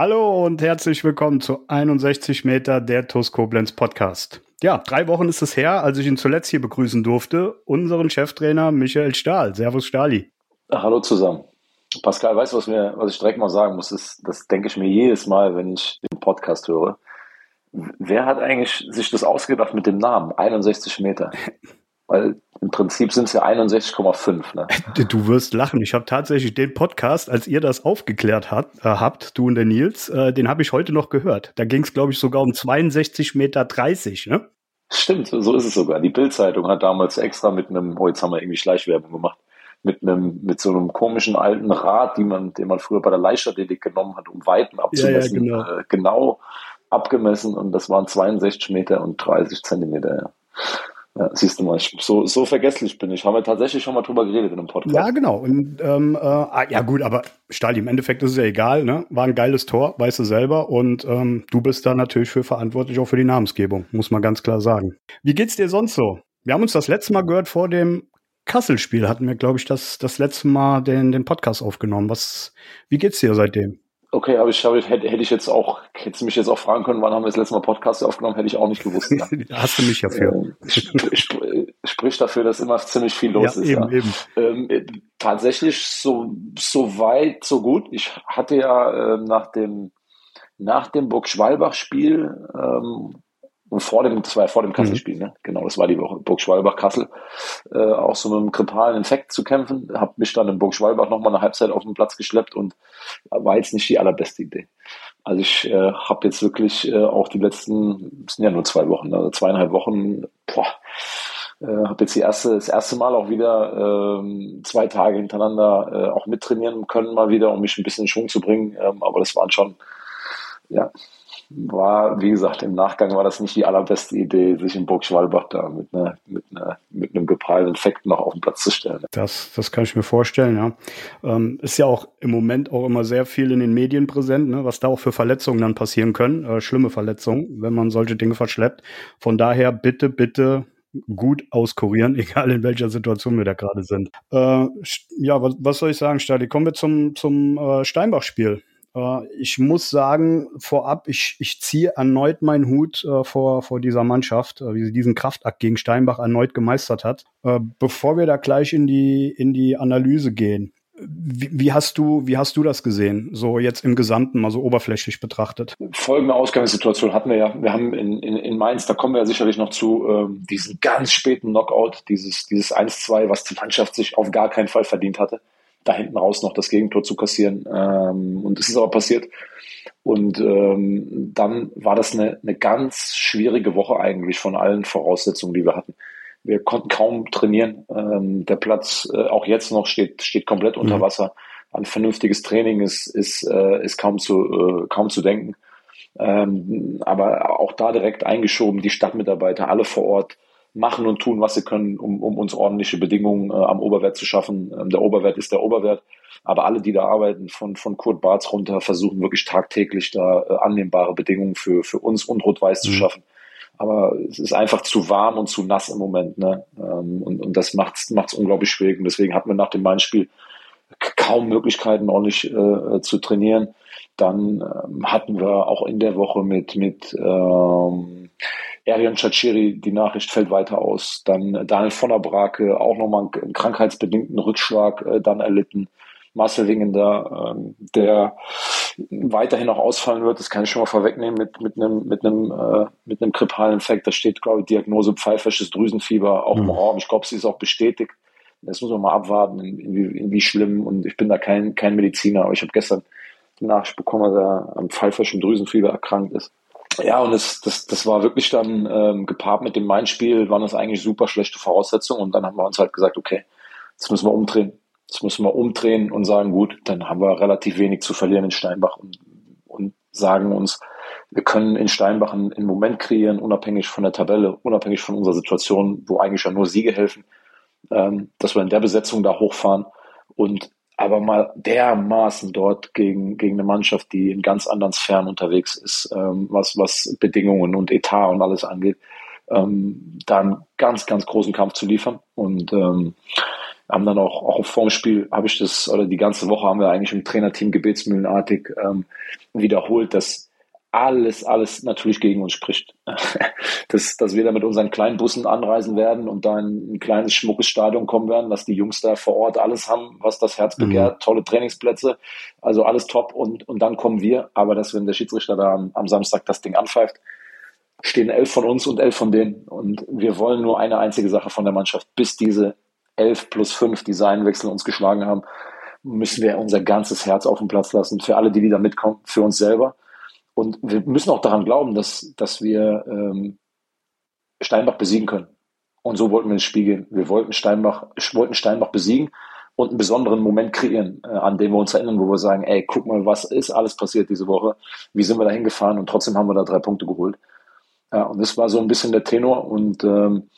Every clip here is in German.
Hallo und herzlich willkommen zu 61 Meter der TUS Koblenz Podcast. Ja, drei Wochen ist es her, als ich ihn zuletzt hier begrüßen durfte, unseren Cheftrainer Michael Stahl. Servus Stahli. Hallo zusammen. Pascal, weißt du, was, mir, was ich direkt mal sagen muss? Das, das denke ich mir jedes Mal, wenn ich den Podcast höre. Wer hat eigentlich sich das ausgedacht mit dem Namen 61 Meter? Weil im Prinzip sind es ja 61,5. Ne? Du wirst lachen. Ich habe tatsächlich den Podcast, als ihr das aufgeklärt hat, äh, habt, du und der Nils, äh, den habe ich heute noch gehört. Da ging es, glaube ich, sogar um 62,30 Meter, ne? Stimmt, so ist es sogar. Die Bildzeitung hat damals extra mit einem, oh, jetzt haben wir irgendwie Schleichwerbung gemacht, mit einem, mit so einem komischen alten Rad, die man, den man früher bei der Leichtathletik genommen hat, um Weiten abzumessen, ja, ja, genau. Äh, genau abgemessen und das waren 62 Meter und 30 Zentimeter. Ja. Ja, siehst du mal, so, so vergesslich bin ich. Haben wir tatsächlich schon mal drüber geredet in einem Podcast. Ja, genau. Und, ähm, äh, ah, ja, gut, aber Stali, im Endeffekt ist es ja egal, ne? War ein geiles Tor, weißt du selber. Und ähm, du bist da natürlich für verantwortlich auch für die Namensgebung, muss man ganz klar sagen. Wie geht's dir sonst so? Wir haben uns das letzte Mal gehört vor dem Kassel-Spiel, hatten wir, glaube ich, das, das letzte Mal den, den Podcast aufgenommen. Was, wie geht's dir seitdem? Okay, aber ich habe, hätte, hätte ich jetzt auch, hätte mich jetzt auch fragen können, wann haben wir das letzte Mal Podcast aufgenommen, hätte ich auch nicht gewusst. Ja. Hast du mich dafür? Äh, sp sprich dafür, dass immer ziemlich viel los ja, ist. Eben, ja. eben. Ähm, äh, tatsächlich so, so weit, so gut. Ich hatte ja äh, nach dem, nach dem Burg-Schwalbach-Spiel ähm, und vor dem, das war ja vor dem Kassel-Spiel, mhm. ne? Genau, das war die Woche. Burg Schwalbach-Kassel, äh, auch so mit einem grippalen Infekt zu kämpfen. Hab mich dann in Burg Schwalbach nochmal eine Halbzeit auf den Platz geschleppt und war jetzt nicht die allerbeste Idee. Also ich äh, habe jetzt wirklich äh, auch die letzten, sind ja nur zwei Wochen, also zweieinhalb Wochen, boah, äh, habe jetzt die erste, das erste Mal auch wieder ähm, zwei Tage hintereinander äh, auch mittrainieren können mal wieder, um mich ein bisschen in Schwung zu bringen. Ähm, aber das waren schon, ja, war, wie gesagt, im Nachgang war das nicht die allerbeste Idee, sich in Burg Schwalbach da mit, einer, mit, einer, mit einem geprallten Infekt noch auf den Platz zu stellen. Das, das kann ich mir vorstellen, ja. Ähm, ist ja auch im Moment auch immer sehr viel in den Medien präsent, ne, was da auch für Verletzungen dann passieren können, äh, schlimme Verletzungen, wenn man solche Dinge verschleppt. Von daher bitte, bitte gut auskurieren, egal in welcher Situation wir da gerade sind. Äh, ja, was, was soll ich sagen, Stadi? Kommen wir zum, zum äh, Steinbach-Spiel. Äh, ich muss sagen, vorab, ich, ich ziehe erneut meinen Hut äh, vor, vor dieser Mannschaft, äh, wie sie diesen Kraftakt gegen Steinbach erneut gemeistert hat. Bevor wir da gleich in die, in die Analyse gehen, wie, wie, hast du, wie hast du das gesehen, so jetzt im Gesamten, mal so oberflächlich betrachtet? Folgende Ausgangssituation hatten wir ja. Wir haben in, in, in Mainz, da kommen wir ja sicherlich noch zu, ähm, diesen ganz späten Knockout, dieses, dieses 1-2, was die Mannschaft sich auf gar keinen Fall verdient hatte da hinten raus noch das Gegentor zu kassieren. Ähm, und es ist aber passiert. Und ähm, dann war das eine, eine ganz schwierige Woche eigentlich von allen Voraussetzungen, die wir hatten. Wir konnten kaum trainieren. Ähm, der Platz äh, auch jetzt noch steht, steht komplett unter mhm. Wasser. Ein vernünftiges Training ist, ist, äh, ist kaum, zu, äh, kaum zu denken. Ähm, aber auch da direkt eingeschoben, die Stadtmitarbeiter, alle vor Ort, machen und tun, was sie können, um, um uns ordentliche Bedingungen äh, am Oberwert zu schaffen. Ähm, der Oberwert ist der Oberwert. Aber alle, die da arbeiten, von, von Kurt Barth runter, versuchen wirklich tagtäglich da äh, annehmbare Bedingungen für, für uns und Rot-Weiß mhm. zu schaffen. Aber es ist einfach zu warm und zu nass im Moment. Ne? Ähm, und, und das macht es unglaublich schwierig. Und deswegen hatten wir nach dem Main-Spiel kaum Möglichkeiten, ordentlich äh, zu trainieren. Dann ähm, hatten wir auch in der Woche mit, mit ähm, Arian Chachiri, die Nachricht fällt weiter aus. Dann Daniel von der Brake, auch nochmal einen krankheitsbedingten Rückschlag äh, dann erlitten. Marcel Wingender, ähm, der weiterhin auch ausfallen wird, das kann ich schon mal vorwegnehmen, mit, mit einem, mit einem, äh, mit einem grippalen Infekt. Da steht, glaube ich, Diagnose pfeifersches Drüsenfieber auch mhm. im Raum. Ich glaube, sie ist auch bestätigt. Das muss man mal abwarten, in, in, wie, in schlimm. Und ich bin da kein, kein Mediziner, aber ich habe gestern die Nachricht bekommen, dass er am pfeiferschen Drüsenfieber erkrankt ist. Ja, und das, das, das war wirklich dann ähm, gepaart mit dem Main-Spiel, waren das eigentlich super schlechte Voraussetzungen. Und dann haben wir uns halt gesagt, okay, jetzt müssen wir umdrehen. Jetzt müssen wir umdrehen und sagen, gut, dann haben wir relativ wenig zu verlieren in Steinbach und, und sagen uns, wir können in Steinbach einen, einen Moment kreieren, unabhängig von der Tabelle, unabhängig von unserer Situation, wo eigentlich ja nur Siege helfen, ähm, dass wir in der Besetzung da hochfahren und aber mal dermaßen dort gegen, gegen eine Mannschaft, die in ganz anderen Sphären unterwegs ist, ähm, was, was Bedingungen und Etat und alles angeht, ähm, da einen ganz, ganz großen Kampf zu liefern. Und ähm, haben dann auch, auch vorm Spiel habe ich das, oder die ganze Woche haben wir eigentlich im Trainerteam gebetsmühlenartig ähm, wiederholt, dass alles, alles natürlich gegen uns spricht. dass, dass wir da mit unseren kleinen Bussen anreisen werden und da in ein kleines, schmuckes Stadion kommen werden, dass die Jungs da vor Ort alles haben, was das Herz mhm. begehrt, mhm. tolle Trainingsplätze, also alles top und, und dann kommen wir. Aber dass wenn der Schiedsrichter da am, am Samstag das Ding anpfeift, stehen elf von uns und elf von denen. Und wir wollen nur eine einzige Sache von der Mannschaft, bis diese elf plus fünf, die Seilenwechsel uns geschlagen haben, müssen wir unser ganzes Herz auf den Platz lassen. Für alle, die, die da mitkommen, für uns selber und wir müssen auch daran glauben, dass, dass wir ähm, Steinbach besiegen können. Und so wollten wir ins Spiel gehen. Wir wollten Steinbach, wollten Steinbach besiegen und einen besonderen Moment kreieren, äh, an dem wir uns erinnern, wo wir sagen, ey, guck mal, was ist alles passiert diese Woche? Wie sind wir da hingefahren? Und trotzdem haben wir da drei Punkte geholt. Ja, und das war so ein bisschen der Tenor und ähm,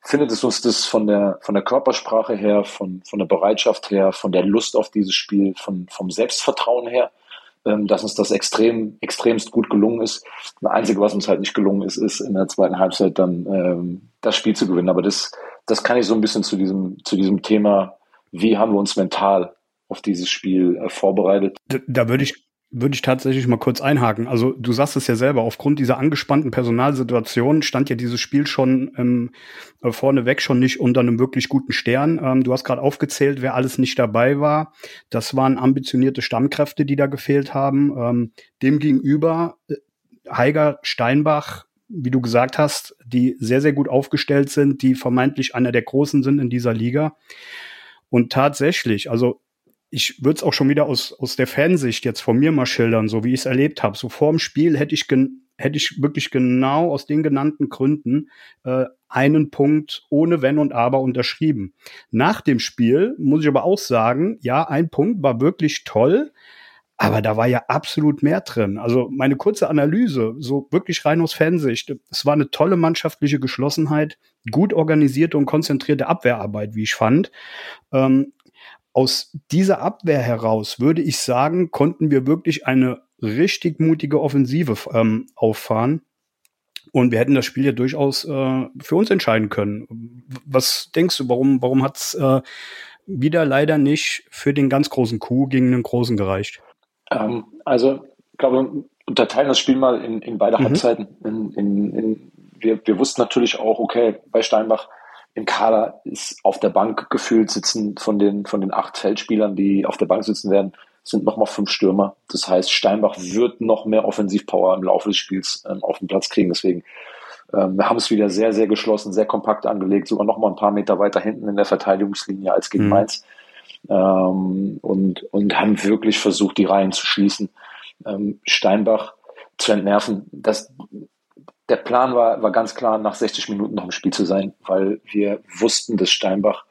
findet es uns das von der, von der Körpersprache her, von, von der Bereitschaft her, von der Lust auf dieses Spiel, von, vom Selbstvertrauen her, dass uns das extrem, extremst gut gelungen ist. Das Einzige, was uns halt nicht gelungen ist, ist in der zweiten Halbzeit dann ähm, das Spiel zu gewinnen. Aber das, das kann ich so ein bisschen zu diesem, zu diesem Thema, wie haben wir uns mental auf dieses Spiel äh, vorbereitet. Da, da würde ich würde ich tatsächlich mal kurz einhaken. Also du sagst es ja selber, aufgrund dieser angespannten Personalsituation stand ja dieses Spiel schon ähm, äh, vorneweg schon nicht unter einem wirklich guten Stern. Ähm, du hast gerade aufgezählt, wer alles nicht dabei war. Das waren ambitionierte Stammkräfte, die da gefehlt haben. Ähm, Demgegenüber äh, Heiger Steinbach, wie du gesagt hast, die sehr, sehr gut aufgestellt sind, die vermeintlich einer der Großen sind in dieser Liga. Und tatsächlich, also ich würde es auch schon wieder aus, aus der Fansicht jetzt von mir mal schildern, so wie ich es erlebt habe. So vor dem Spiel hätte ich, hätte ich wirklich genau aus den genannten Gründen äh, einen Punkt ohne Wenn und Aber unterschrieben. Nach dem Spiel muss ich aber auch sagen, ja, ein Punkt war wirklich toll, aber da war ja absolut mehr drin. Also meine kurze Analyse, so wirklich rein aus Fansicht. Es war eine tolle mannschaftliche Geschlossenheit, gut organisierte und konzentrierte Abwehrarbeit, wie ich fand. Ähm, aus dieser Abwehr heraus würde ich sagen, konnten wir wirklich eine richtig mutige Offensive ähm, auffahren. Und wir hätten das Spiel ja durchaus äh, für uns entscheiden können. Was denkst du, warum, warum hat es äh, wieder leider nicht für den ganz großen Coup gegen den großen gereicht? Ähm, also, ich glaube, unterteilen das Spiel mal in, in beide mhm. Halbzeiten. In, in, wir, wir wussten natürlich auch, okay, bei Steinbach, im Kader ist auf der Bank gefühlt sitzen von den, von den acht Feldspielern, die auf der Bank sitzen werden, sind nochmal fünf Stürmer. Das heißt, Steinbach wird noch mehr Offensivpower im Laufe des Spiels ähm, auf den Platz kriegen. Deswegen, ähm, wir haben es wieder sehr, sehr geschlossen, sehr kompakt angelegt, sogar nochmal ein paar Meter weiter hinten in der Verteidigungslinie als gegen mhm. Mainz. Ähm, und, und haben wirklich versucht, die Reihen zu schließen. Ähm, Steinbach zu entnerven. Das, der Plan war, war ganz klar, nach 60 Minuten noch im Spiel zu sein, weil wir wussten, dass Steinbach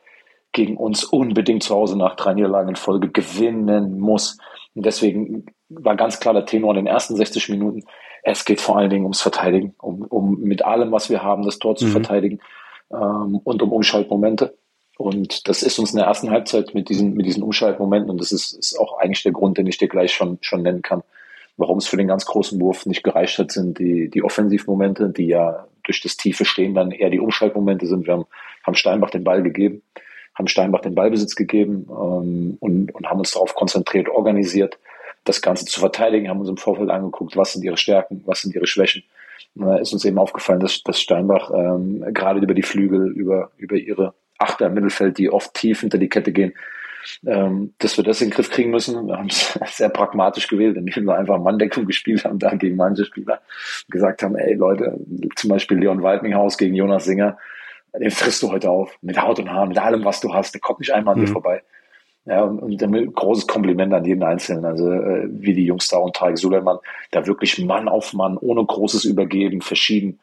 gegen uns unbedingt zu Hause nach drei Niederlagen in Folge gewinnen muss. Und deswegen war ganz klar der Tenor in den ersten 60 Minuten, es geht vor allen Dingen ums Verteidigen, um, um mit allem, was wir haben, das Tor zu mhm. verteidigen ähm, und um Umschaltmomente. Und das ist uns in der ersten Halbzeit mit diesen, mit diesen Umschaltmomenten, und das ist, ist auch eigentlich der Grund, den ich dir gleich schon, schon nennen kann, Warum es für den ganz großen Wurf nicht gereicht hat, sind die, die Offensivmomente, die ja durch das tiefe Stehen dann eher die Umschaltmomente sind. Wir haben, haben Steinbach den Ball gegeben, haben Steinbach den Ballbesitz gegeben ähm, und, und haben uns darauf konzentriert, organisiert, das Ganze zu verteidigen, haben uns im Vorfeld angeguckt, was sind ihre Stärken, was sind ihre Schwächen. Da ist uns eben aufgefallen, dass, dass Steinbach ähm, gerade über die Flügel, über, über ihre Achter im Mittelfeld, die oft tief hinter die Kette gehen, ähm, dass wir das in den Griff kriegen müssen. Wir haben es sehr pragmatisch gewählt, indem wir einfach Manndeckung gespielt haben, da gegen manche Spieler gesagt haben, ey Leute, zum Beispiel Leon Waldminghaus gegen Jonas Singer, den frisst du heute auf, mit Haut und Haaren, mit allem, was du hast, der kommt nicht einmal an mhm. dir vorbei. Ja, und, und damit großes Kompliment an jeden Einzelnen, also äh, wie die Jungs da und Tarek Suleiman, da wirklich Mann auf Mann, ohne großes Übergeben, verschieden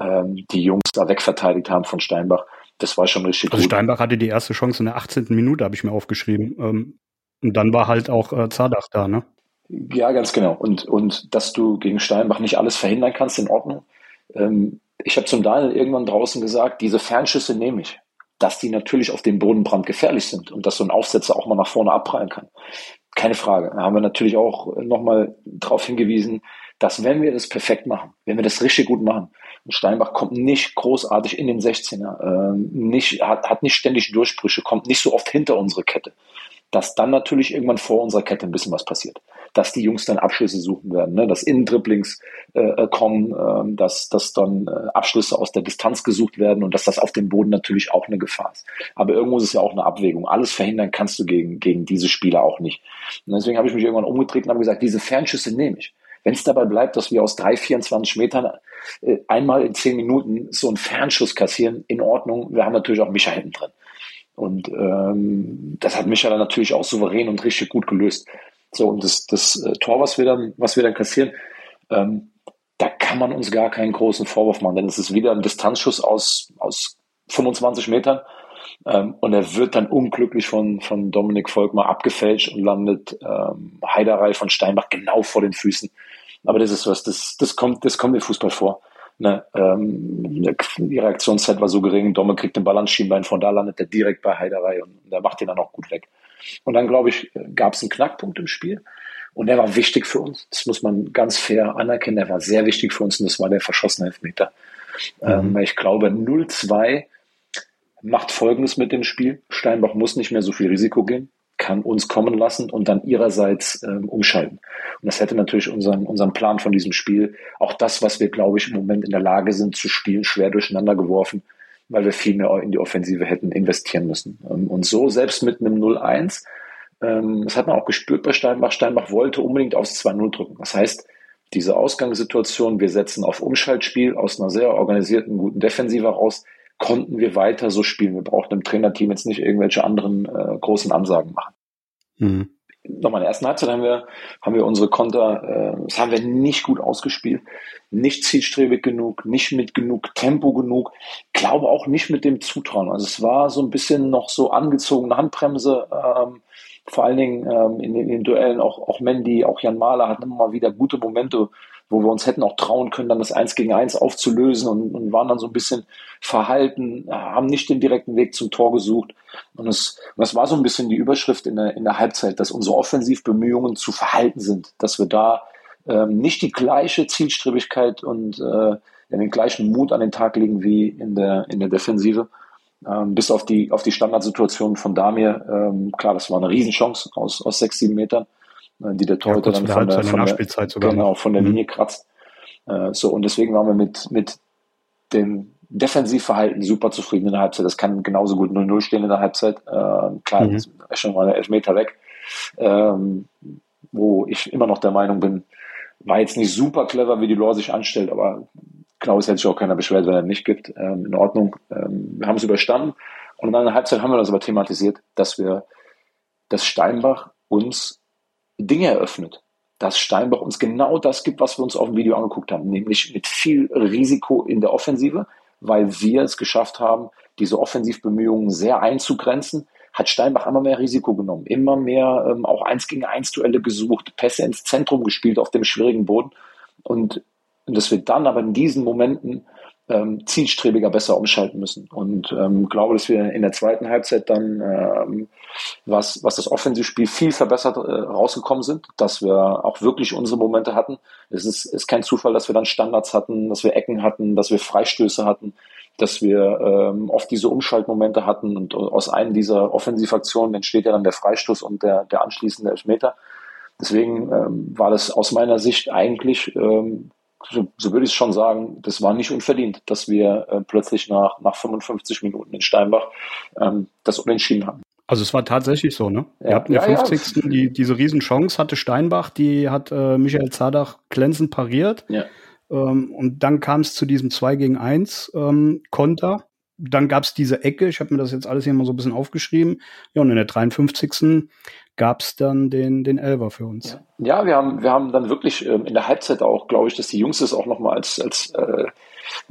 ähm, die Jungs da wegverteidigt haben von Steinbach das war schon richtig also gut. Steinbach hatte die erste Chance in der 18. Minute, habe ich mir aufgeschrieben. Ähm, und dann war halt auch äh, Zadach da, ne? Ja, ganz genau. Und, und dass du gegen Steinbach nicht alles verhindern kannst, in Ordnung. Ähm, ich habe zum Daniel irgendwann draußen gesagt, diese Fernschüsse nehme ich. Dass die natürlich auf dem Bodenbrand gefährlich sind und dass so ein Aufsetzer auch mal nach vorne abprallen kann. Keine Frage. Da haben wir natürlich auch nochmal darauf hingewiesen, dass wenn wir das perfekt machen, wenn wir das richtig gut machen, Steinbach kommt nicht großartig in den 16er, äh, nicht, hat, hat nicht ständig Durchbrüche, kommt nicht so oft hinter unsere Kette, dass dann natürlich irgendwann vor unserer Kette ein bisschen was passiert. Dass die Jungs dann Abschlüsse suchen werden, ne? dass Innendribblings äh, äh, kommen, äh, dass, dass dann äh, Abschlüsse aus der Distanz gesucht werden und dass das auf dem Boden natürlich auch eine Gefahr ist. Aber irgendwo ist es ja auch eine Abwägung. Alles verhindern kannst du gegen, gegen diese Spieler auch nicht. Und deswegen habe ich mich irgendwann umgedreht und habe gesagt, diese Fernschüsse nehme ich. Wenn es dabei bleibt, dass wir aus drei, 24 Metern äh, einmal in zehn Minuten so einen Fernschuss kassieren, in Ordnung. Wir haben natürlich auch Micha hinten drin. Und ähm, das hat Micha dann natürlich auch souverän und richtig gut gelöst. So, und das, das äh, Tor, was wir dann, was wir dann kassieren, ähm, da kann man uns gar keinen großen Vorwurf machen, denn es ist wieder ein Distanzschuss aus, aus 25 Metern. Ähm, und er wird dann unglücklich von, von Dominik Volkmar abgefälscht und landet ähm, Heiderei von Steinbach genau vor den Füßen. Aber das ist was, das, das kommt, das kommt im Fußball vor. Ne, ähm, die Reaktionszeit war so gering, Domme kriegt den Ball ans Schienbein, von da landet er direkt bei Heiderei und der macht ihn dann auch gut weg. Und dann, glaube ich, gab es einen Knackpunkt im Spiel und der war wichtig für uns. Das muss man ganz fair anerkennen, der war sehr wichtig für uns und das war der verschossene Elfmeter. Mhm. Ähm, ich glaube, 0-2 macht Folgendes mit dem Spiel. Steinbach muss nicht mehr so viel Risiko gehen kann uns kommen lassen und dann ihrerseits ähm, umschalten. Und das hätte natürlich unseren, unseren Plan von diesem Spiel, auch das, was wir, glaube ich, im Moment in der Lage sind zu spielen, schwer durcheinander geworfen, weil wir viel mehr in die Offensive hätten investieren müssen. Ähm, und so, selbst mit einem 0-1, ähm, das hat man auch gespürt bei Steinbach, Steinbach wollte unbedingt aufs 2-0 drücken. Das heißt, diese Ausgangssituation, wir setzen auf Umschaltspiel aus einer sehr organisierten, guten Defensive raus, konnten wir weiter so spielen. Wir brauchten im Trainerteam jetzt nicht irgendwelche anderen äh, großen Ansagen machen. Mhm. Nochmal in der ersten Halbzeit haben wir, haben wir unsere Konter, äh, das haben wir nicht gut ausgespielt, nicht zielstrebig genug, nicht mit genug Tempo genug, glaube auch nicht mit dem Zutrauen. Also es war so ein bisschen noch so angezogene Handbremse, ähm, vor allen Dingen ähm, in, in, den Duellen auch, auch Mandy, auch Jan Mahler hatten immer mal wieder gute Momente, wo wir uns hätten auch trauen können, dann das Eins gegen Eins aufzulösen und, und waren dann so ein bisschen verhalten, haben nicht den direkten Weg zum Tor gesucht. Und es, das war so ein bisschen die Überschrift in der, in der Halbzeit, dass unsere Offensivbemühungen zu verhalten sind, dass wir da ähm, nicht die gleiche Zielstrebigkeit und äh, den gleichen Mut an den Tag legen wie in der, in der Defensive. Ähm, bis auf die, auf die Standardsituation von Damir. Ähm, klar, das war eine Riesenchance aus, aus sechs, sieben Metern. Äh, die der Torhüter ja, dann von der, von der, sogar genau, von der mhm. Linie kratzt. Äh, so, und deswegen waren wir mit, mit dem Defensivverhalten super zufrieden in der Halbzeit. Das kann genauso gut 0-0 stehen in der Halbzeit. Äh, klar, mhm. ist schon mal elf Meter weg. Ähm, wo ich immer noch der Meinung bin, war jetzt nicht super clever, wie die Lore sich anstellt, aber Klaus hätte sich auch keiner beschwert, wenn er nicht gibt. Ähm, in Ordnung. Ähm, wir haben es überstanden. Und dann in der Halbzeit haben wir das aber thematisiert, dass wir, dass Steinbach uns Dinge eröffnet, dass Steinbach uns genau das gibt, was wir uns auf dem Video angeguckt haben, nämlich mit viel Risiko in der Offensive, weil wir es geschafft haben, diese Offensivbemühungen sehr einzugrenzen, hat Steinbach immer mehr Risiko genommen, immer mehr ähm, auch eins gegen eins Duelle gesucht, Pässe ins Zentrum gespielt auf dem schwierigen Boden. Und, und dass wir dann aber in diesen Momenten ähm, zielstrebiger besser umschalten müssen. Und ähm, glaube, dass wir in der zweiten Halbzeit dann, ähm, was, was das Offensivspiel viel verbessert äh, rausgekommen sind, dass wir auch wirklich unsere Momente hatten. Es ist, ist kein Zufall, dass wir dann Standards hatten, dass wir Ecken hatten, dass wir Freistöße hatten, dass wir ähm, oft diese Umschaltmomente hatten und aus einem dieser Offensivaktionen entsteht ja dann der Freistoß und der, der anschließende Elfmeter. Deswegen ähm, war das aus meiner Sicht eigentlich ähm, so, so würde ich schon sagen, das war nicht unverdient, dass wir äh, plötzlich nach, nach 55 Minuten in Steinbach ähm, das Unentschieden haben. Also es war tatsächlich so, ne? Ja. Wir hatten ja, 50. Ja. Die, diese Riesenchance hatte Steinbach, die hat äh, Michael Zadach glänzend pariert. Ja. Ähm, und dann kam es zu diesem 2 gegen 1 ähm, Konter. Dann gab es diese Ecke, ich habe mir das jetzt alles hier mal so ein bisschen aufgeschrieben. Ja, und in der 53 gab es dann den, den Elver für uns. Ja, wir haben, wir haben dann wirklich ähm, in der Halbzeit auch, glaube ich, dass die Jungs das auch nochmal als, als äh,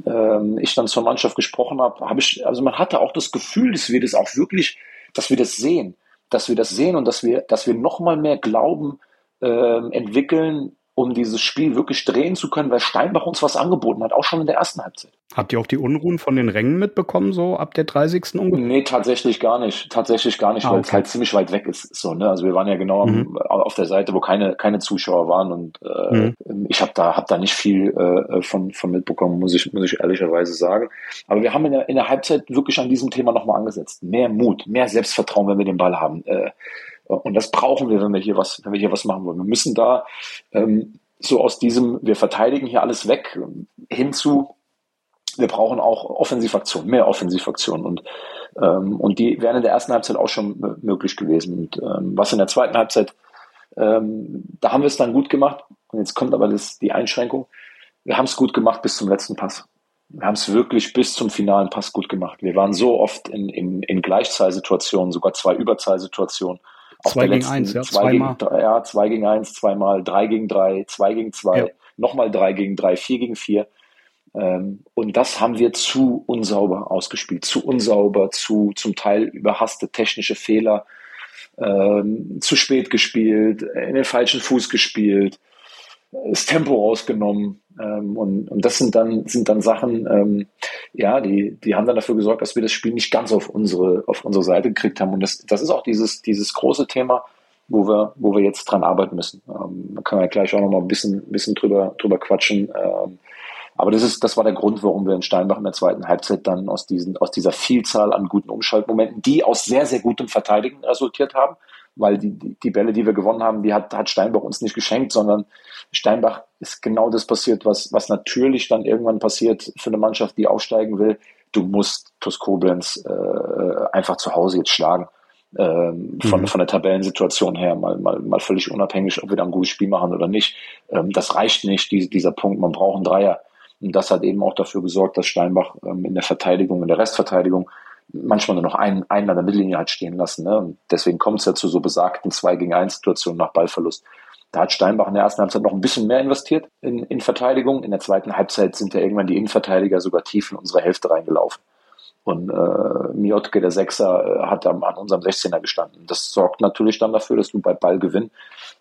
äh, ich dann zur Mannschaft gesprochen habe, habe ich, also man hatte auch das Gefühl, dass wir das auch wirklich, dass wir das sehen, dass wir das sehen und dass wir, dass wir nochmal mehr glauben, äh, entwickeln, um dieses Spiel wirklich drehen zu können, weil Steinbach uns was angeboten hat, auch schon in der ersten Halbzeit. Habt ihr auch die Unruhen von den Rängen mitbekommen, so ab der 30. ungefähr? Nee, tatsächlich gar nicht. Tatsächlich gar nicht, ah, weil okay. es halt ziemlich weit weg ist. So, ne? Also wir waren ja genau mhm. auf der Seite, wo keine, keine Zuschauer waren und äh, mhm. ich habe da, hab da nicht viel äh, von, von mitbekommen, muss ich, muss ich ehrlicherweise sagen. Aber wir haben in der, in der Halbzeit wirklich an diesem Thema nochmal angesetzt. Mehr Mut, mehr Selbstvertrauen, wenn wir den Ball haben. Äh, und das brauchen wir, wenn wir hier was, wenn wir hier was machen wollen. Wir müssen da ähm, so aus diesem, wir verteidigen hier alles weg, hinzu, wir brauchen auch Offensivaktionen, mehr Offensivaktionen. Und, ähm, und die wären in der ersten Halbzeit auch schon möglich gewesen. Und ähm, was in der zweiten Halbzeit, ähm, da haben wir es dann gut gemacht. Und jetzt kommt aber das, die Einschränkung. Wir haben es gut gemacht bis zum letzten Pass. Wir haben es wirklich bis zum finalen Pass gut gemacht. Wir waren so oft in, in, in Gleichzahlsituationen, sogar zwei Überzahlsituationen zwei gegen eins, ja, zwei zweimal. Gegen, ja, zwei gegen eins, zweimal, drei gegen drei, zwei gegen zwei, ja. nochmal drei gegen drei, vier gegen vier. Ähm, und das haben wir zu unsauber ausgespielt, zu unsauber, zu zum Teil überhasste technische Fehler, ähm, zu spät gespielt, in den falschen Fuß gespielt, das Tempo rausgenommen. Ähm, und, und das sind dann, sind dann Sachen, ähm, ja, die, die haben dann dafür gesorgt, dass wir das Spiel nicht ganz auf unsere, auf unsere Seite gekriegt haben. Und das, das ist auch dieses, dieses große Thema, wo wir, wo wir jetzt dran arbeiten müssen. Ähm, da können wir gleich auch noch mal ein bisschen, bisschen drüber, drüber quatschen. Ähm, aber das ist, das war der Grund, warum wir in Steinbach in der zweiten Halbzeit dann aus diesen, aus dieser Vielzahl an guten Umschaltmomenten, die aus sehr, sehr gutem Verteidigen resultiert haben, weil die, die Bälle, die wir gewonnen haben, die hat, hat Steinbach uns nicht geschenkt, sondern Steinbach ist genau das passiert, was, was natürlich dann irgendwann passiert für eine Mannschaft, die aufsteigen will. Du musst TuS Koblenz äh, einfach zu Hause jetzt schlagen. Ähm, von, mhm. von der Tabellensituation her, mal, mal, mal völlig unabhängig, ob wir da ein gutes Spiel machen oder nicht. Ähm, das reicht nicht, die, dieser Punkt. Man braucht einen Dreier. Und das hat eben auch dafür gesorgt, dass Steinbach ähm, in der Verteidigung, in der Restverteidigung manchmal nur noch einen, einen an der Mittellinie hat stehen lassen. Ne? Und deswegen kommt es ja zu so besagten 2 gegen 1 Situationen nach Ballverlust. Da hat Steinbach in der ersten Halbzeit noch ein bisschen mehr investiert in, in Verteidigung. In der zweiten Halbzeit sind ja irgendwann die Innenverteidiger sogar tief in unsere Hälfte reingelaufen. Und äh, Miotke, der Sechser, äh, hat am, an unserem 16er gestanden. Das sorgt natürlich dann dafür, dass du bei Ballgewinn,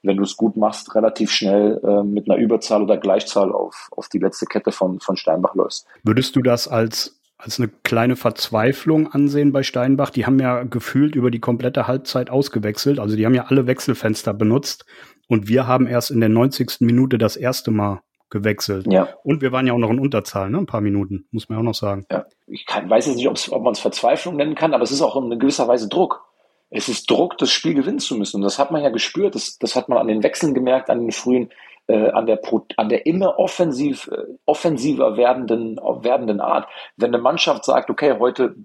wenn du es gut machst, relativ schnell äh, mit einer Überzahl oder Gleichzahl auf, auf die letzte Kette von, von Steinbach läufst. Würdest du das als als eine kleine Verzweiflung ansehen bei Steinbach. Die haben ja gefühlt über die komplette Halbzeit ausgewechselt. Also die haben ja alle Wechselfenster benutzt. Und wir haben erst in der 90. Minute das erste Mal gewechselt. Ja. Und wir waren ja auch noch in Unterzahl, ne? Ein paar Minuten, muss man auch noch sagen. Ja. Ich kann, weiß jetzt nicht, ob man es Verzweiflung nennen kann, aber es ist auch in gewisser Weise Druck. Es ist Druck, das Spiel gewinnen zu müssen. Und das hat man ja gespürt. Das, das hat man an den Wechseln gemerkt, an den frühen äh, an, der, an der immer offensiv, äh, offensiver werdenden, werdenden Art. Wenn eine Mannschaft sagt, okay, heute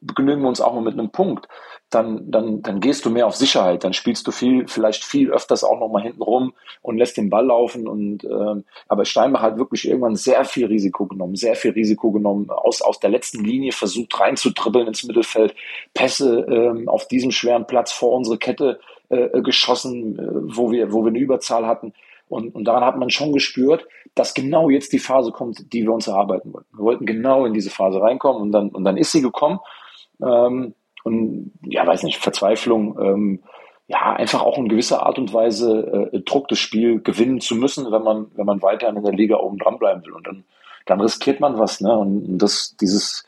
begnügen wir uns auch mal mit einem Punkt, dann, dann, dann gehst du mehr auf Sicherheit, dann spielst du viel, vielleicht viel öfters auch noch mal hinten rum und lässt den Ball laufen. Und ähm, aber Steinbach hat wirklich irgendwann sehr viel Risiko genommen, sehr viel Risiko genommen, aus, aus der letzten Linie versucht reinzudribbeln ins Mittelfeld, Pässe ähm, auf diesem schweren Platz vor unsere Kette äh, geschossen, äh, wo wir, wo wir eine Überzahl hatten. Und, und daran hat man schon gespürt, dass genau jetzt die Phase kommt, die wir uns erarbeiten wollten. Wir wollten genau in diese Phase reinkommen und dann, und dann ist sie gekommen. Ähm, und ja, weiß nicht, Verzweiflung, ähm, ja, einfach auch in gewisser Art und Weise äh, Druck, das Spiel gewinnen zu müssen, wenn man, wenn man weiter in der Liga oben dran bleiben will. Und dann, dann riskiert man was, ne? Und das, dieses,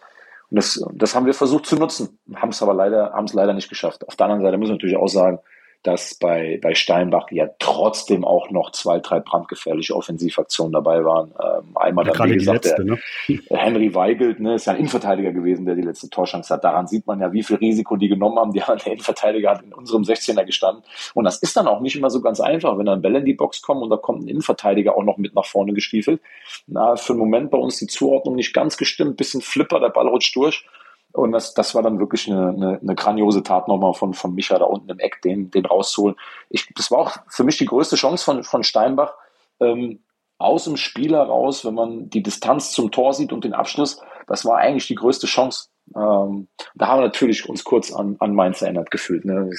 und das, das haben wir versucht zu nutzen, haben es aber leider, haben es leider nicht geschafft. Auf der anderen Seite muss man natürlich auch sagen, dass bei, bei Steinbach ja trotzdem auch noch zwei, drei brandgefährliche Offensivaktionen dabei waren. Ähm, einmal dann, wie gesagt, letzte, der, ne? Henry Weigelt, ne, ist ja ein Innenverteidiger gewesen, der die letzte Torschance hat. Daran sieht man ja, wie viel Risiko die genommen haben. Die der Innenverteidiger hat in unserem 16er gestanden. Und das ist dann auch nicht immer so ganz einfach, wenn dann Bälle in die Box kommen und da kommt ein Innenverteidiger auch noch mit nach vorne gestiefelt. Na, für einen Moment bei uns die Zuordnung nicht ganz gestimmt, bisschen Flipper, der Ball rutscht durch. Und das, das war dann wirklich eine, eine, eine grandiose Tat nochmal von, von Micha da unten im Eck, den, den rauszuholen. Ich, das war auch für mich die größte Chance von, von Steinbach, ähm, aus dem Spiel heraus, wenn man die Distanz zum Tor sieht und den Abschluss, das war eigentlich die größte Chance. Ähm, da haben wir natürlich uns kurz an, an Mainz erinnert gefühlt. Ne?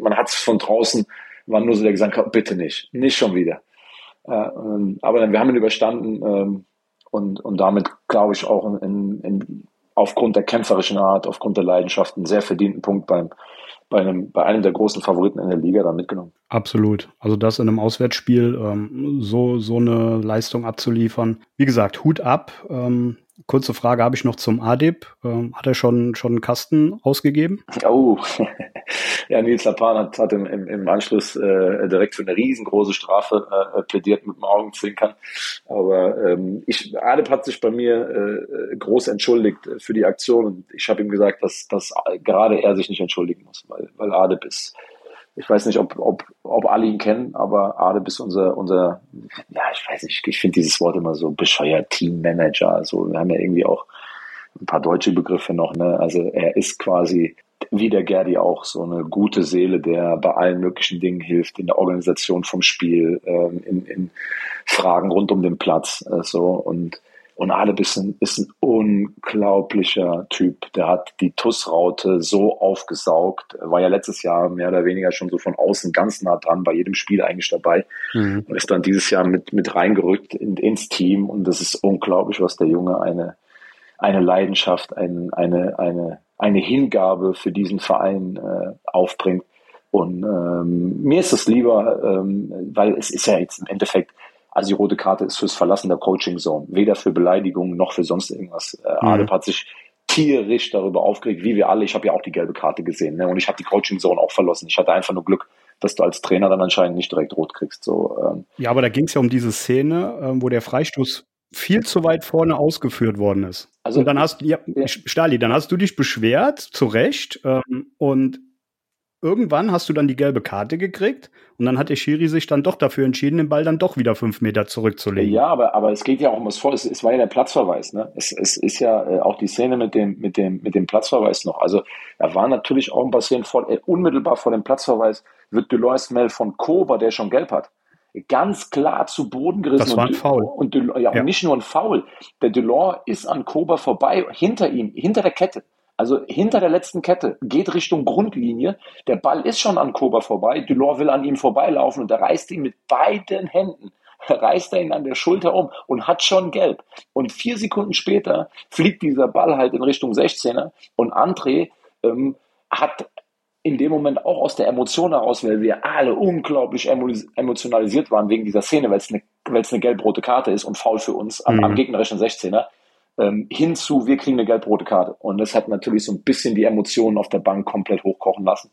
Man hat es von draußen, war nur so der gesagt hat, bitte nicht, nicht schon wieder. Äh, ähm, aber wir haben ihn überstanden ähm, und, und damit, glaube ich, auch in, in aufgrund der kämpferischen Art, aufgrund der Leidenschaft einen sehr verdienten Punkt beim, bei einem, bei einem der großen Favoriten in der Liga dann mitgenommen. Absolut. Also das in einem Auswärtsspiel ähm, so, so eine Leistung abzuliefern. Wie gesagt, Hut ab. Ähm, kurze Frage habe ich noch zum Adib. Ähm, hat er schon, schon einen Kasten ausgegeben? Oh, ja, Nils Lapan hat, hat im, im, Anschluss äh, direkt für eine riesengroße Strafe äh, plädiert mit dem Augenzwinkern. Aber ähm, ich, Adib hat sich bei mir äh, groß entschuldigt für die Aktion und ich habe ihm gesagt, dass, dass gerade er sich nicht entschuldigen muss, weil, weil Adib ist ich weiß nicht, ob, ob, ob alle ihn kennen, aber Adeb ist unser, unser, ja, ich weiß nicht, ich finde dieses Wort immer so bescheuert, Teammanager. Also wir haben ja irgendwie auch ein paar deutsche Begriffe noch, ne? Also er ist quasi wie der Gerdi auch so eine gute Seele, der bei allen möglichen Dingen hilft, in der Organisation vom Spiel, ähm, in, in Fragen rund um den Platz, äh, so und und Aleb ist ein, ist ein unglaublicher Typ. Der hat die TUS-Raute so aufgesaugt. War ja letztes Jahr mehr oder weniger schon so von außen ganz nah dran, bei jedem Spiel eigentlich dabei. Mhm. Und ist dann dieses Jahr mit, mit reingerückt in, ins Team. Und das ist unglaublich, was der Junge eine, eine Leidenschaft, ein, eine, eine, eine Hingabe für diesen Verein äh, aufbringt. Und ähm, mir ist es lieber, ähm, weil es ist ja jetzt im Endeffekt, also die rote Karte ist fürs Verlassen der Coaching Zone, weder für Beleidigungen noch für sonst irgendwas. Äh, mhm. Adep hat sich tierisch darüber aufgeregt, wie wir alle. Ich habe ja auch die gelbe Karte gesehen ne? und ich habe die Coaching Zone auch verlassen. Ich hatte einfach nur Glück, dass du als Trainer dann anscheinend nicht direkt rot kriegst. So, ähm. Ja, aber da ging es ja um diese Szene, ähm, wo der Freistoß viel zu weit vorne ausgeführt worden ist. Also, und dann hast ja, ja. Stali, dann hast du dich beschwert, zu Recht, ähm, und irgendwann hast du dann die gelbe Karte gekriegt und dann hat der Schiri sich dann doch dafür entschieden, den Ball dann doch wieder fünf Meter zurückzulegen. Ja, aber, aber es geht ja auch um was vor. Es, es war ja der Platzverweis. Ne? Es, es ist ja äh, auch die Szene mit dem, mit, dem, mit dem Platzverweis noch. Also da war natürlich auch ein passieren vor, äh, unmittelbar vor dem Platzverweis wird Delois Mel von Kober, der schon gelb hat, ganz klar zu Boden gerissen. Das war ein Foul. Und, und, ja, und nicht nur ein Foul. Der Delors ist an Kober vorbei, hinter ihm, hinter der Kette. Also hinter der letzten Kette, geht Richtung Grundlinie. Der Ball ist schon an Kober vorbei. Dulor will an ihm vorbeilaufen und er reißt ihn mit beiden Händen, reißt er ihn an der Schulter um und hat schon gelb. Und vier Sekunden später fliegt dieser Ball halt in Richtung 16er und André ähm, hat in dem Moment auch aus der Emotion heraus, weil wir alle unglaublich emotionalisiert waren wegen dieser Szene, weil es eine, eine gelb-rote Karte ist und faul für uns am, mhm. am gegnerischen 16er, ähm, hinzu, wir kriegen eine gelb-rote Karte. Und das hat natürlich so ein bisschen die Emotionen auf der Bank komplett hochkochen lassen.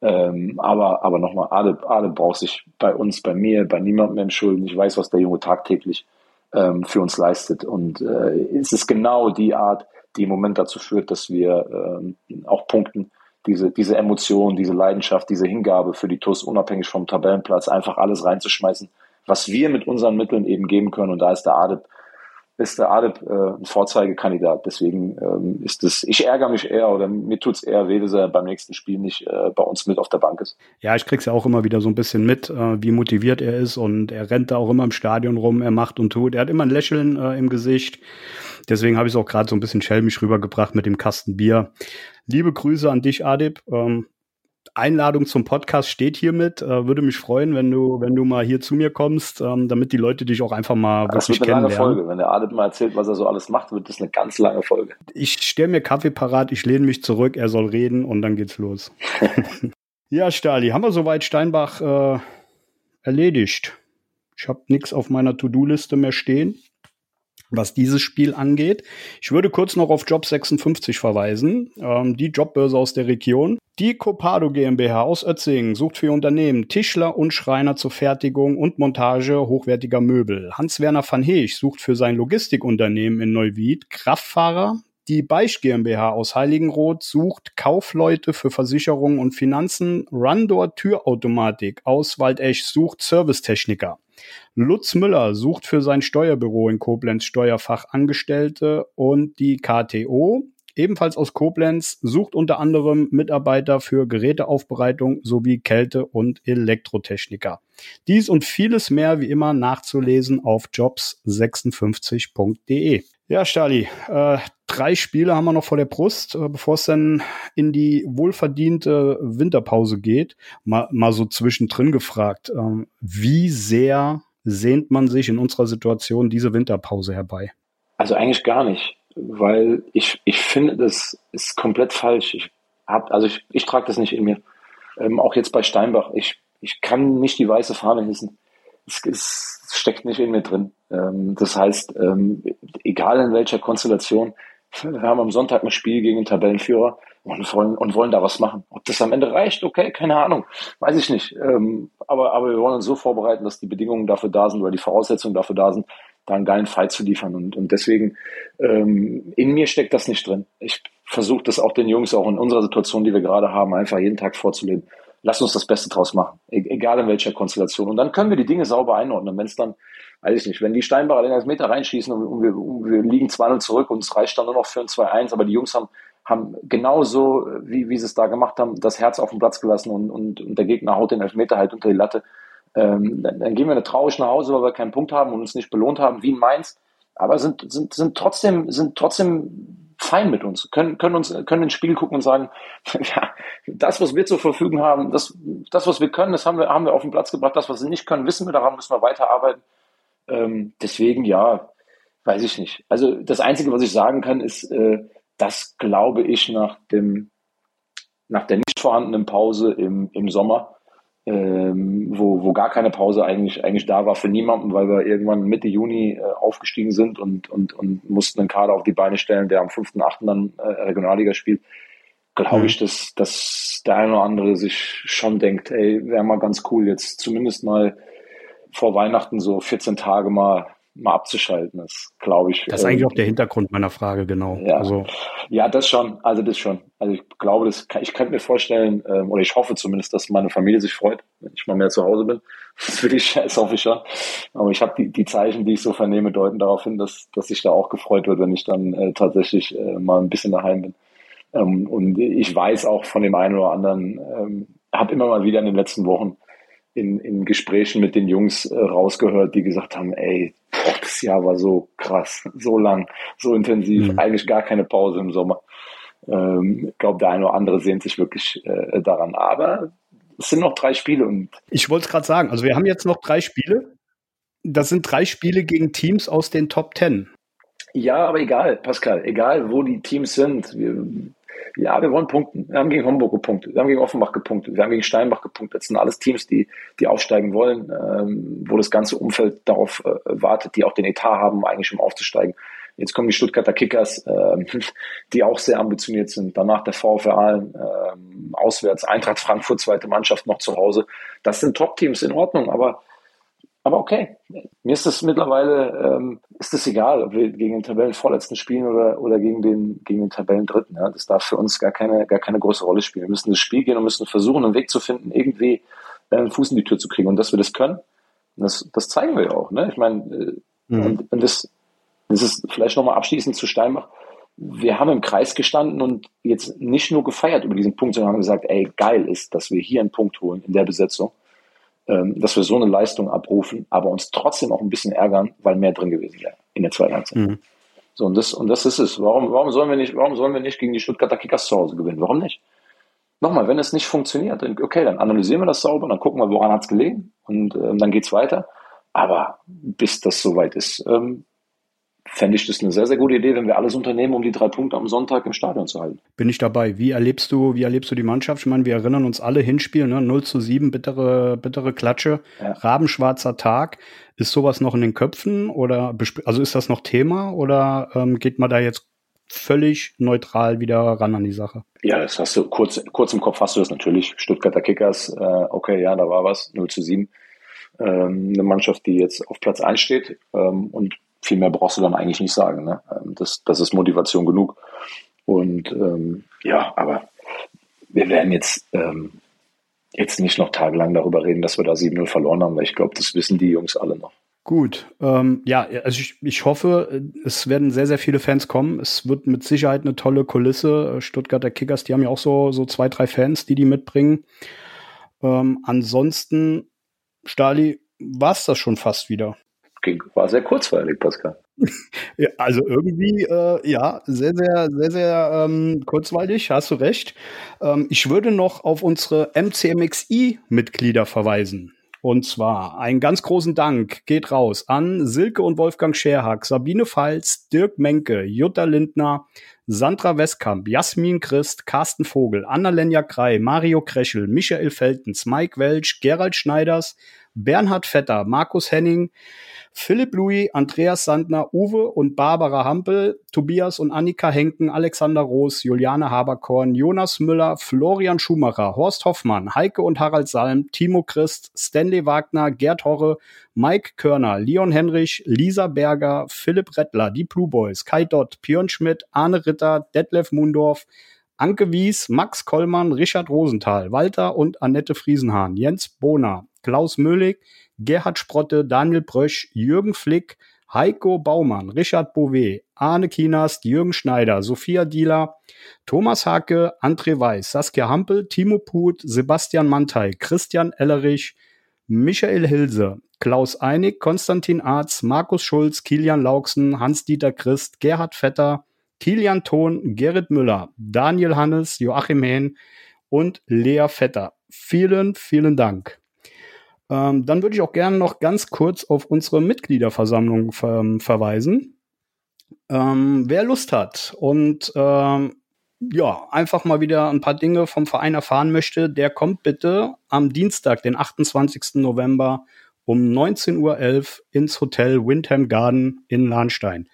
Ähm, aber aber nochmal, Ade, Ade braucht sich bei uns, bei mir, bei niemandem entschuldigen. Ich weiß, was der Junge tagtäglich ähm, für uns leistet. Und äh, es ist genau die Art, die im Moment dazu führt, dass wir ähm, auch punkten. Diese, diese Emotion, diese Leidenschaft, diese Hingabe für die TUS, unabhängig vom Tabellenplatz, einfach alles reinzuschmeißen, was wir mit unseren Mitteln eben geben können. Und da ist der Adep ist der Adep äh, ein Vorzeigekandidat. Deswegen ähm, ist es, ich ärgere mich eher oder mir tut's eher weh, dass er beim nächsten Spiel nicht äh, bei uns mit auf der Bank ist. Ja, ich krieg's ja auch immer wieder so ein bisschen mit, äh, wie motiviert er ist und er rennt da auch immer im Stadion rum, er macht und tut. Er hat immer ein Lächeln äh, im Gesicht. Deswegen habe ich es auch gerade so ein bisschen schelmisch rübergebracht mit dem Kasten Bier. Liebe Grüße an dich, Adip. Ähm, Einladung zum Podcast steht hiermit. Äh, würde mich freuen, wenn du, wenn du mal hier zu mir kommst, ähm, damit die Leute dich auch einfach mal das wirklich kennenlernen. Das wird eine lange Folge. Wenn der Adit mal erzählt, was er so alles macht, wird das eine ganz lange Folge. Ich stelle mir Kaffee parat, ich lehne mich zurück, er soll reden und dann geht's los. ja, Stali, haben wir soweit Steinbach äh, erledigt. Ich habe nichts auf meiner To-Do-Liste mehr stehen was dieses Spiel angeht. Ich würde kurz noch auf Job 56 verweisen, ähm, die Jobbörse aus der Region. Die Copado GmbH aus Ötzingen sucht für Unternehmen Tischler und Schreiner zur Fertigung und Montage hochwertiger Möbel. Hans-Werner van Heech sucht für sein Logistikunternehmen in Neuwied Kraftfahrer. Die Beisch GmbH aus Heiligenroth sucht Kaufleute für Versicherungen und Finanzen. Rundor Türautomatik aus Waldesch sucht Servicetechniker. Lutz Müller sucht für sein Steuerbüro in Koblenz Steuerfachangestellte und die KTO, ebenfalls aus Koblenz, sucht unter anderem Mitarbeiter für Geräteaufbereitung sowie Kälte- und Elektrotechniker. Dies und vieles mehr wie immer nachzulesen auf jobs56.de. Ja, Stali, äh, drei Spiele haben wir noch vor der Brust, äh, bevor es dann in die wohlverdiente Winterpause geht. Mal, mal so zwischendrin gefragt, äh, wie sehr sehnt man sich in unserer Situation diese Winterpause herbei? Also eigentlich gar nicht, weil ich, ich finde, das ist komplett falsch. Ich hab, also ich, ich trage das nicht in mir. Ähm, auch jetzt bei Steinbach. Ich, ich kann nicht die weiße Fahne hissen. Es, es steckt nicht in mir drin. Ähm, das heißt, ähm, egal in welcher Konstellation, wir haben am Sonntag ein Spiel gegen den Tabellenführer und wollen, und wollen da was machen. Ob das am Ende reicht, okay, keine Ahnung, weiß ich nicht. Ähm, aber, aber wir wollen uns so vorbereiten, dass die Bedingungen dafür da sind oder die Voraussetzungen dafür da sind, da einen geilen Fight zu liefern. Und, und deswegen, ähm, in mir steckt das nicht drin. Ich versuche das auch den Jungs, auch in unserer Situation, die wir gerade haben, einfach jeden Tag vorzuleben. Lass uns das Beste draus machen, e egal in welcher Konstellation. Und dann können wir die Dinge sauber einordnen. Wenn es dann, weiß ich nicht, wenn die Steinbacher den Meter reinschießen und, und, wir, und wir liegen 2-0 zurück und es reicht dann nur noch für ein 2-1, aber die Jungs haben haben genauso, wie, wie sie es da gemacht haben, das Herz auf den Platz gelassen und, und, und der Gegner haut den Elfmeter halt unter die Latte. Ähm, dann, dann, gehen wir eine traurig nach Hause, weil wir keinen Punkt haben und uns nicht belohnt haben, wie in Mainz. Aber sind, sind, sind trotzdem, sind trotzdem fein mit uns, können, können uns, können ins Spiel gucken und sagen, ja, das, was wir zur Verfügung haben, das, das, was wir können, das haben wir, haben wir auf den Platz gebracht. Das, was wir nicht können, wissen wir, daran müssen wir weiterarbeiten. Ähm, deswegen, ja, weiß ich nicht. Also, das Einzige, was ich sagen kann, ist, äh, das glaube ich nach dem, nach der nicht vorhandenen Pause im, im Sommer, ähm, wo, wo gar keine Pause eigentlich, eigentlich da war für niemanden, weil wir irgendwann Mitte Juni äh, aufgestiegen sind und, und, und mussten einen Kader auf die Beine stellen, der am 5.8. dann äh, Regionalliga spielt, glaube mhm. ich, dass, dass der eine oder andere sich schon denkt, ey, wäre mal ganz cool, jetzt zumindest mal vor Weihnachten so 14 Tage mal mal abzuschalten ist, glaube ich. Das ist eigentlich ähm, auch der Hintergrund meiner Frage, genau. Ja, also. ja das schon, also das schon. Also ich glaube, das kann, ich könnte mir vorstellen, ähm, oder ich hoffe zumindest, dass meine Familie sich freut, wenn ich mal mehr zu Hause bin. Das will ich, das hoffe ich schon. Aber ich habe die, die Zeichen, die ich so vernehme, deuten darauf hin, dass, dass sich da auch gefreut wird, wenn ich dann äh, tatsächlich äh, mal ein bisschen daheim bin. Ähm, und ich weiß auch von dem einen oder anderen, ähm, habe immer mal wieder in den letzten Wochen in, in Gesprächen mit den Jungs äh, rausgehört, die gesagt haben, ey, boah, das Jahr war so krass, so lang, so intensiv, mhm. eigentlich gar keine Pause im Sommer. Ähm, ich glaube, der eine oder andere sehnt sich wirklich äh, daran. Aber es sind noch drei Spiele und. Ich wollte es gerade sagen, also wir haben jetzt noch drei Spiele. Das sind drei Spiele gegen Teams aus den Top Ten. Ja, aber egal, Pascal, egal wo die Teams sind. Wir, ja, wir wollen punkten. Wir haben gegen Homburg gepunktet, wir haben gegen Offenbach gepunktet, wir haben gegen Steinbach gepunktet. Das sind alles Teams, die, die aufsteigen wollen, ähm, wo das ganze Umfeld darauf äh, wartet, die auch den Etat haben, eigentlich um aufzusteigen. Jetzt kommen die Stuttgarter Kickers, äh, die auch sehr ambitioniert sind. Danach der VfR Aalen, äh, auswärts, Eintracht Frankfurt, zweite Mannschaft noch zu Hause. Das sind Top-Teams in Ordnung, aber aber okay, mir ist es mittlerweile, ähm, ist es egal, ob wir gegen den Tabellenvorletzten spielen oder, oder gegen den, gegen den Tabellendritten. Ja? Das darf für uns gar keine, gar keine große Rolle spielen. Wir müssen das Spiel gehen und müssen versuchen, einen Weg zu finden, irgendwie äh, einen Fuß in die Tür zu kriegen. Und dass wir das können, das, das zeigen wir ja auch. Ne? Ich meine, äh, mhm. und, und das, das ist vielleicht nochmal abschließend zu Steinbach. Wir haben im Kreis gestanden und jetzt nicht nur gefeiert über diesen Punkt, sondern haben gesagt, ey, geil ist, dass wir hier einen Punkt holen in der Besetzung dass wir so eine Leistung abrufen, aber uns trotzdem auch ein bisschen ärgern, weil mehr drin gewesen wäre in der zweiten Halbzeit. Mhm. So, und das, und das ist es. Warum, warum sollen wir nicht, warum sollen wir nicht gegen die Stuttgarter Kickers zu Hause gewinnen? Warum nicht? Nochmal, wenn es nicht funktioniert, dann, okay, dann analysieren wir das sauber, dann gucken wir, woran hat es gelegen und ähm, dann geht's weiter. Aber bis das soweit ist, ähm, fände ich das eine sehr, sehr gute Idee, wenn wir alles unternehmen, um die drei Punkte am Sonntag im Stadion zu halten. Bin ich dabei. Wie erlebst du, wie erlebst du die Mannschaft? Ich meine, wir erinnern uns alle Hinspiel, ne? 0 zu 7, bittere, bittere Klatsche, ja. rabenschwarzer Tag. Ist sowas noch in den Köpfen oder also ist das noch Thema oder ähm, geht man da jetzt völlig neutral wieder ran an die Sache? Ja, das hast du kurz, kurz im Kopf hast du das natürlich. Stuttgarter Kickers, äh, okay, ja, da war was, 0 zu 7. Ähm, eine Mannschaft, die jetzt auf Platz 1 steht ähm, und viel mehr brauchst du dann eigentlich nicht sagen. Ne? Ähm, das, das ist Motivation genug. Und ähm, ja, aber wir werden jetzt, ähm, jetzt nicht noch tagelang darüber reden, dass wir da 7-0 verloren haben, weil ich glaube, das wissen die Jungs alle noch. Gut, ähm, ja, also ich, ich hoffe, es werden sehr, sehr viele Fans kommen. Es wird mit Sicherheit eine tolle Kulisse. Stuttgarter Kickers, die haben ja auch so, so zwei, drei Fans, die die mitbringen. Ähm, ansonsten, Stali, war es das schon fast wieder war sehr kurzweilig, Pascal. ja, also irgendwie, äh, ja, sehr, sehr, sehr, sehr ähm, kurzweilig, hast du recht. Ähm, ich würde noch auf unsere MCMXI-Mitglieder verweisen. Und zwar einen ganz großen Dank geht raus an Silke und Wolfgang Scherhack, Sabine Pfalz, Dirk Menke, Jutta Lindner, Sandra Westkamp, Jasmin Christ, Carsten Vogel, Annalenja Krei, Mario Kreschel, Michael Feltens, Mike Welch, Gerald Schneiders, Bernhard Vetter, Markus Henning, Philipp Louis, Andreas Sandner, Uwe und Barbara Hampel, Tobias und Annika Henken, Alexander Roos, Juliane Haberkorn, Jonas Müller, Florian Schumacher, Horst Hoffmann, Heike und Harald Salm, Timo Christ, Stanley Wagner, Gerd Horre, Mike Körner, Leon Henrich, Lisa Berger, Philipp Rettler, die Blue Boys, Kai Dott, Björn Schmidt, Arne Ritter, Detlef Mundorf, Anke Wies, Max Kollmann, Richard Rosenthal, Walter und Annette Friesenhahn, Jens Bohner, Klaus Möhlig, Gerhard Sprotte, Daniel Brösch, Jürgen Flick, Heiko Baumann, Richard Bouvet, Arne Kienast, Jürgen Schneider, Sophia Dieler, Thomas Hake, André Weiß, Saskia Hampel, Timo Put, Sebastian Mantei, Christian Ellerich, Michael Hilse, Klaus Einig, Konstantin Arz, Markus Schulz, Kilian Lauksen, Hans-Dieter Christ, Gerhard Vetter, Kilian Thon, Gerrit Müller, Daniel Hannes, Joachim Hehn und Lea Vetter. Vielen, vielen Dank. Ähm, dann würde ich auch gerne noch ganz kurz auf unsere Mitgliederversammlung ver verweisen. Ähm, wer Lust hat und ähm, ja, einfach mal wieder ein paar Dinge vom Verein erfahren möchte, der kommt bitte am Dienstag, den 28. November um 19.11 Uhr ins Hotel Windham Garden in Lahnstein.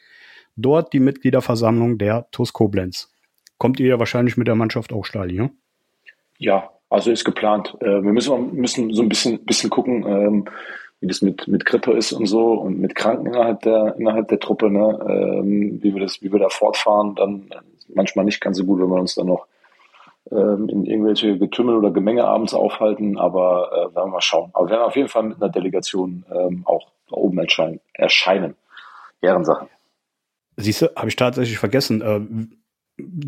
Dort die Mitgliederversammlung der TuS Koblenz. Kommt ihr ja wahrscheinlich mit der Mannschaft auch, Stali, ne? Ja, also ist geplant. Äh, wir müssen, müssen so ein bisschen, bisschen gucken, ähm, wie das mit, mit Grippe ist und so und mit Kranken innerhalb der, innerhalb der Truppe, ne? Ähm, wie wir das, wie wir da fortfahren, dann manchmal nicht ganz so gut, wenn wir uns dann noch ähm, in irgendwelche Getümmel oder Gemenge abends aufhalten, aber äh, werden wir mal schauen. Aber wir werden auf jeden Fall mit einer Delegation ähm, auch da oben erscheinen. erscheinen. Ehrensache. Siehst du, habe ich tatsächlich vergessen. Äh,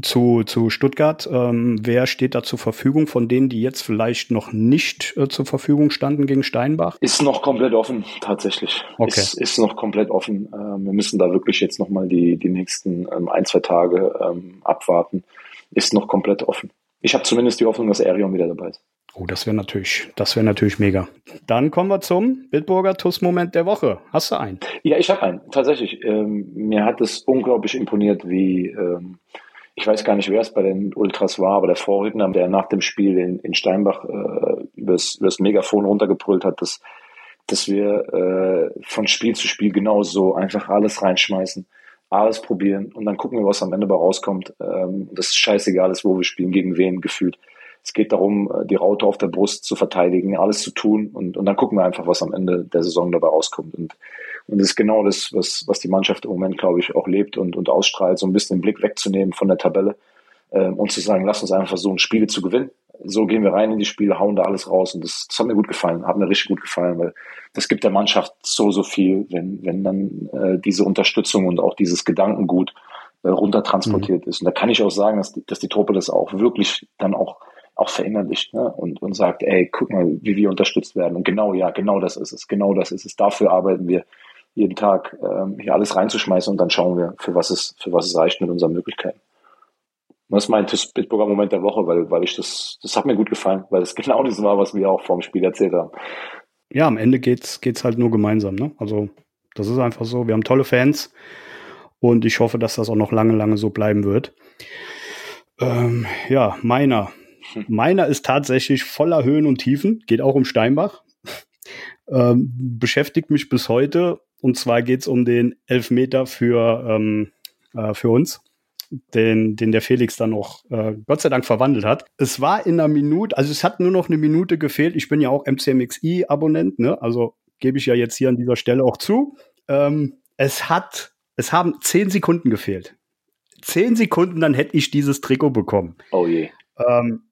zu, zu Stuttgart. Ähm, wer steht da zur Verfügung von denen, die jetzt vielleicht noch nicht äh, zur Verfügung standen gegen Steinbach? Ist noch komplett offen, tatsächlich. Okay. Ist, ist noch komplett offen. Ähm, wir müssen da wirklich jetzt nochmal die, die nächsten ähm, ein, zwei Tage ähm, abwarten. Ist noch komplett offen. Ich habe zumindest die Hoffnung, dass Arion wieder dabei ist. Oh, das wäre natürlich, das wäre natürlich mega. Dann kommen wir zum Bitburger TUS-Moment der Woche. Hast du einen? Ja, ich habe einen, tatsächlich. Ähm, mir hat es unglaublich imponiert, wie ähm, ich weiß gar nicht, wer es bei den Ultras war, aber der Vorredner, der nach dem Spiel in, in Steinbach äh, übers, übers Megafon runtergebrüllt hat, dass, dass wir äh, von Spiel zu Spiel genauso einfach alles reinschmeißen, alles probieren und dann gucken wir, was am Ende bei rauskommt. Ähm, das ist scheißegal ist, wo wir spielen, gegen wen gefühlt. Es geht darum, äh, die Raute auf der Brust zu verteidigen, alles zu tun und, und dann gucken wir einfach, was am Ende der Saison dabei rauskommt. Und und das ist genau das, was, was die Mannschaft im Moment, glaube ich, auch lebt und, und ausstrahlt, so ein bisschen den Blick wegzunehmen von der Tabelle äh, und zu sagen, lass uns einfach versuchen, Spiele zu gewinnen. So gehen wir rein in die Spiele, hauen da alles raus. Und das, das hat mir gut gefallen, hat mir richtig gut gefallen, weil das gibt der Mannschaft so, so viel, wenn, wenn dann äh, diese Unterstützung und auch dieses Gedankengut äh, runtertransportiert mhm. ist. Und da kann ich auch sagen, dass die, dass die Truppe das auch wirklich dann auch auch verinnerlicht ne? und, und sagt, ey, guck mal, wie wir unterstützt werden. Und genau, ja, genau das ist es, genau das ist es. Dafür arbeiten wir jeden Tag ähm, hier alles reinzuschmeißen und dann schauen wir, für was es, für was es reicht mit unseren Möglichkeiten. das ist mein Pittsburgher Moment der Woche, weil, weil ich das, das hat mir gut gefallen, weil es genau das war, was wir auch vor dem Spiel erzählt haben. Ja, am Ende geht's, geht's halt nur gemeinsam, ne? Also, das ist einfach so. Wir haben tolle Fans und ich hoffe, dass das auch noch lange, lange so bleiben wird. Ähm, ja, meiner. Meiner ist tatsächlich voller Höhen und Tiefen, geht auch um Steinbach. Ähm, beschäftigt mich bis heute und zwar geht es um den Elfmeter für, ähm, äh, für uns, den, den der Felix dann auch äh, Gott sei Dank verwandelt hat. Es war in einer Minute, also es hat nur noch eine Minute gefehlt. Ich bin ja auch MCMXI-Abonnent, ne? Also gebe ich ja jetzt hier an dieser Stelle auch zu. Ähm, es hat, es haben zehn Sekunden gefehlt. Zehn Sekunden, dann hätte ich dieses Trikot bekommen. Oh je. Ähm,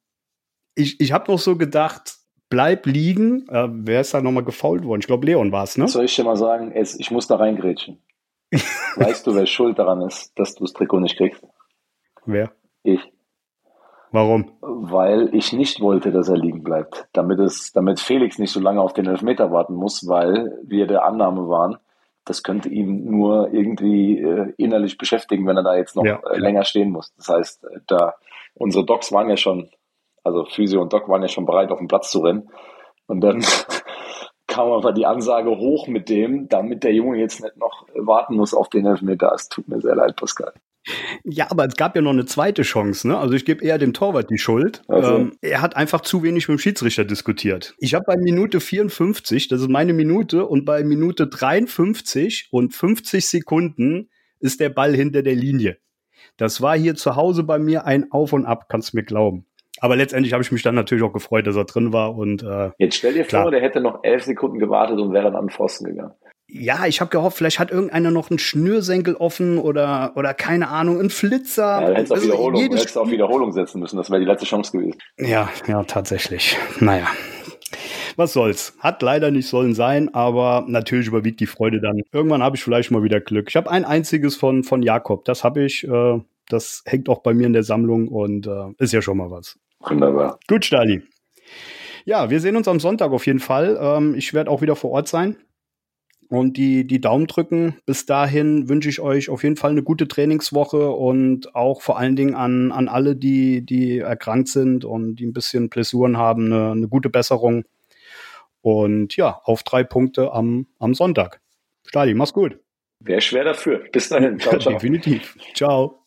ich ich habe noch so gedacht, bleib liegen. Äh, wer ist da nochmal gefault worden? Ich glaube, Leon war es, ne? Soll ich dir mal sagen, es, ich muss da reingrätschen. weißt du, wer schuld daran ist, dass du das Trikot nicht kriegst? Wer? Ich. Warum? Weil ich nicht wollte, dass er liegen bleibt. Damit es, damit Felix nicht so lange auf den Elfmeter warten muss, weil wir der Annahme waren, das könnte ihn nur irgendwie äh, innerlich beschäftigen, wenn er da jetzt noch ja, äh, länger stehen muss. Das heißt, äh, da unsere Docs waren ja schon also Physio und Doc waren ja schon bereit, auf den Platz zu rennen. Und dann kam aber die Ansage hoch mit dem, damit der Junge jetzt nicht noch warten muss auf den Elfmeter. Es tut mir sehr leid, Pascal. Ja, aber es gab ja noch eine zweite Chance. Ne? Also ich gebe eher dem Torwart die Schuld. Also. Ähm, er hat einfach zu wenig mit dem Schiedsrichter diskutiert. Ich habe bei Minute 54, das ist meine Minute, und bei Minute 53 und 50 Sekunden ist der Ball hinter der Linie. Das war hier zu Hause bei mir ein Auf und Ab, kannst du mir glauben. Aber letztendlich habe ich mich dann natürlich auch gefreut, dass er drin war. Und äh, jetzt stell dir klar. vor, der hätte noch elf Sekunden gewartet und wäre dann an den Pfosten gegangen. Ja, ich habe gehofft, vielleicht hat irgendeiner noch einen Schnürsenkel offen oder oder keine Ahnung, einen Flitzer. Ja, hättest also Wiederholung, hättest auf Wiederholung setzen müssen. Das wäre die letzte Chance gewesen. Ja, ja, tatsächlich. Naja. Was soll's? Hat leider nicht sollen sein, aber natürlich überwiegt die Freude dann. Irgendwann habe ich vielleicht mal wieder Glück. Ich habe ein einziges von, von Jakob. Das habe ich. Äh, das hängt auch bei mir in der Sammlung und äh, ist ja schon mal was. Wunderbar. Gut, Stali. Ja, wir sehen uns am Sonntag auf jeden Fall. Ähm, ich werde auch wieder vor Ort sein und die, die Daumen drücken. Bis dahin wünsche ich euch auf jeden Fall eine gute Trainingswoche und auch vor allen Dingen an, an alle, die, die erkrankt sind und die ein bisschen Blessuren haben, eine, eine gute Besserung. Und ja, auf drei Punkte am, am Sonntag. Stali, mach's gut. Wäre schwer dafür. Bis dahin. Ciao, ciao. Definitiv. Ciao.